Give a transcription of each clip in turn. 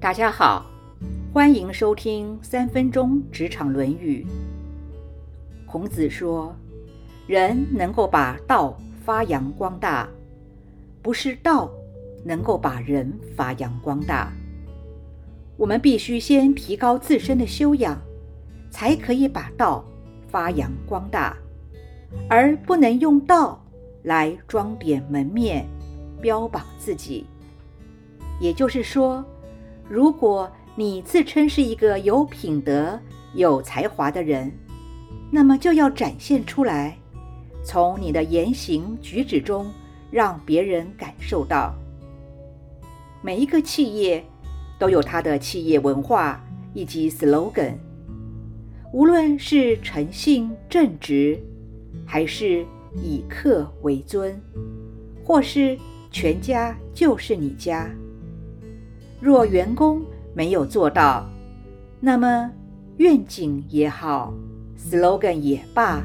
大家好，欢迎收听三分钟职场《论语》。孔子说：“人能够把道发扬光大，不是道能够把人发扬光大。我们必须先提高自身的修养，才可以把道发扬光大，而不能用道来装点门面，标榜自己。也就是说。”如果你自称是一个有品德、有才华的人，那么就要展现出来，从你的言行举止中让别人感受到。每一个企业都有它的企业文化以及 slogan，无论是诚信正直，还是以客为尊，或是全家就是你家。若员工没有做到，那么愿景也好，slogan 也罢，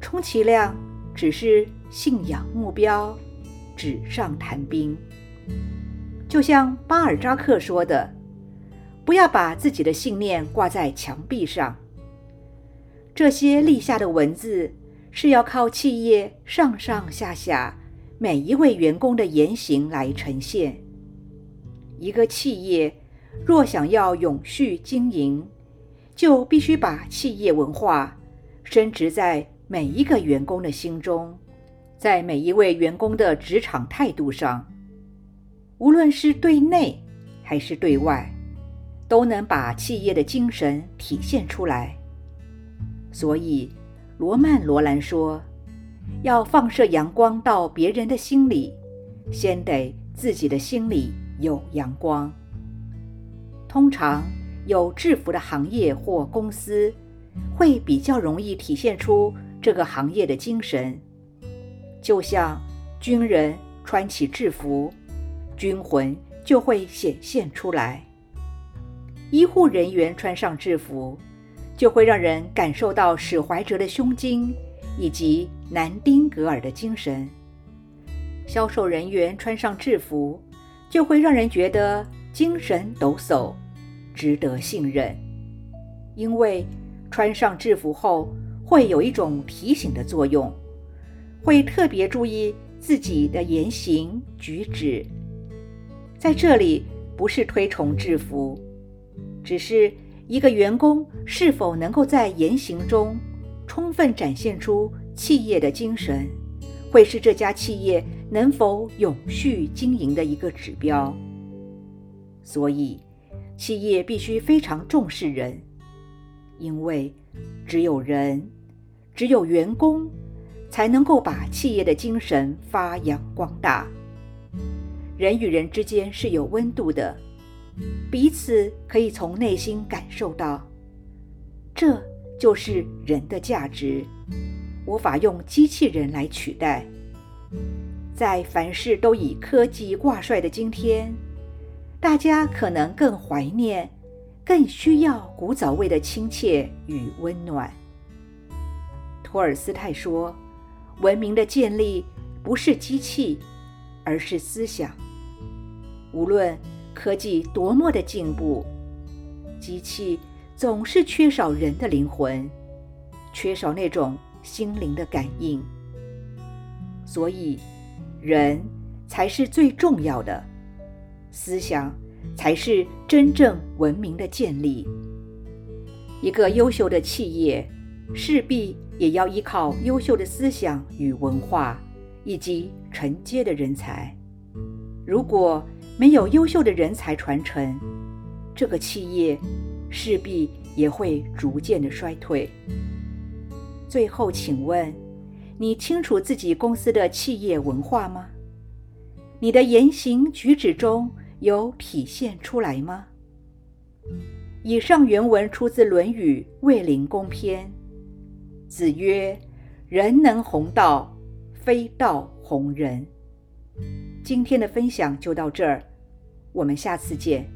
充其量只是信仰目标，纸上谈兵。就像巴尔扎克说的：“不要把自己的信念挂在墙壁上。”这些立下的文字是要靠企业上上下下每一位员工的言行来呈现。一个企业若想要永续经营，就必须把企业文化深植在每一个员工的心中，在每一位员工的职场态度上，无论是对内还是对外，都能把企业的精神体现出来。所以，罗曼·罗兰说：“要放射阳光到别人的心里，先得自己的心里。”有阳光。通常有制服的行业或公司，会比较容易体现出这个行业的精神。就像军人穿起制服，军魂就会显现出来；医护人员穿上制服，就会让人感受到史怀哲的胸襟以及南丁格尔的精神。销售人员穿上制服。就会让人觉得精神抖擞，值得信任。因为穿上制服后，会有一种提醒的作用，会特别注意自己的言行举止。在这里，不是推崇制服，只是一个员工是否能够在言行中充分展现出企业的精神。会是这家企业能否永续经营的一个指标。所以，企业必须非常重视人，因为只有人，只有员工，才能够把企业的精神发扬光大。人与人之间是有温度的，彼此可以从内心感受到，这就是人的价值。无法用机器人来取代。在凡事都以科技挂帅的今天，大家可能更怀念、更需要古早味的亲切与温暖。托尔斯泰说：“文明的建立不是机器，而是思想。无论科技多么的进步，机器总是缺少人的灵魂，缺少那种。”心灵的感应，所以人才是最重要的，思想才是真正文明的建立。一个优秀的企业势必也要依靠优秀的思想与文化，以及承接的人才。如果没有优秀的人才传承，这个企业势必也会逐渐的衰退。最后，请问，你清楚自己公司的企业文化吗？你的言行举止中有体现出来吗？以上原文出自《论语·卫灵公篇》。子曰：“人能弘道，非道弘人。”今天的分享就到这儿，我们下次见。